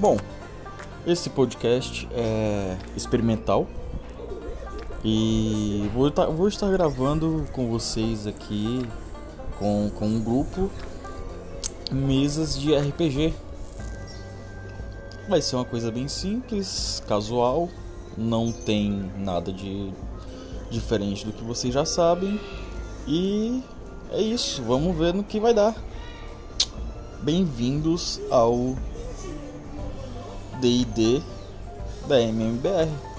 Bom, esse podcast é experimental e vou, tá, vou estar gravando com vocês aqui, com, com um grupo, mesas de RPG. Vai ser uma coisa bem simples, casual, não tem nada de diferente do que vocês já sabem. E é isso, vamos ver no que vai dar. Bem-vindos ao D&D da MMBR.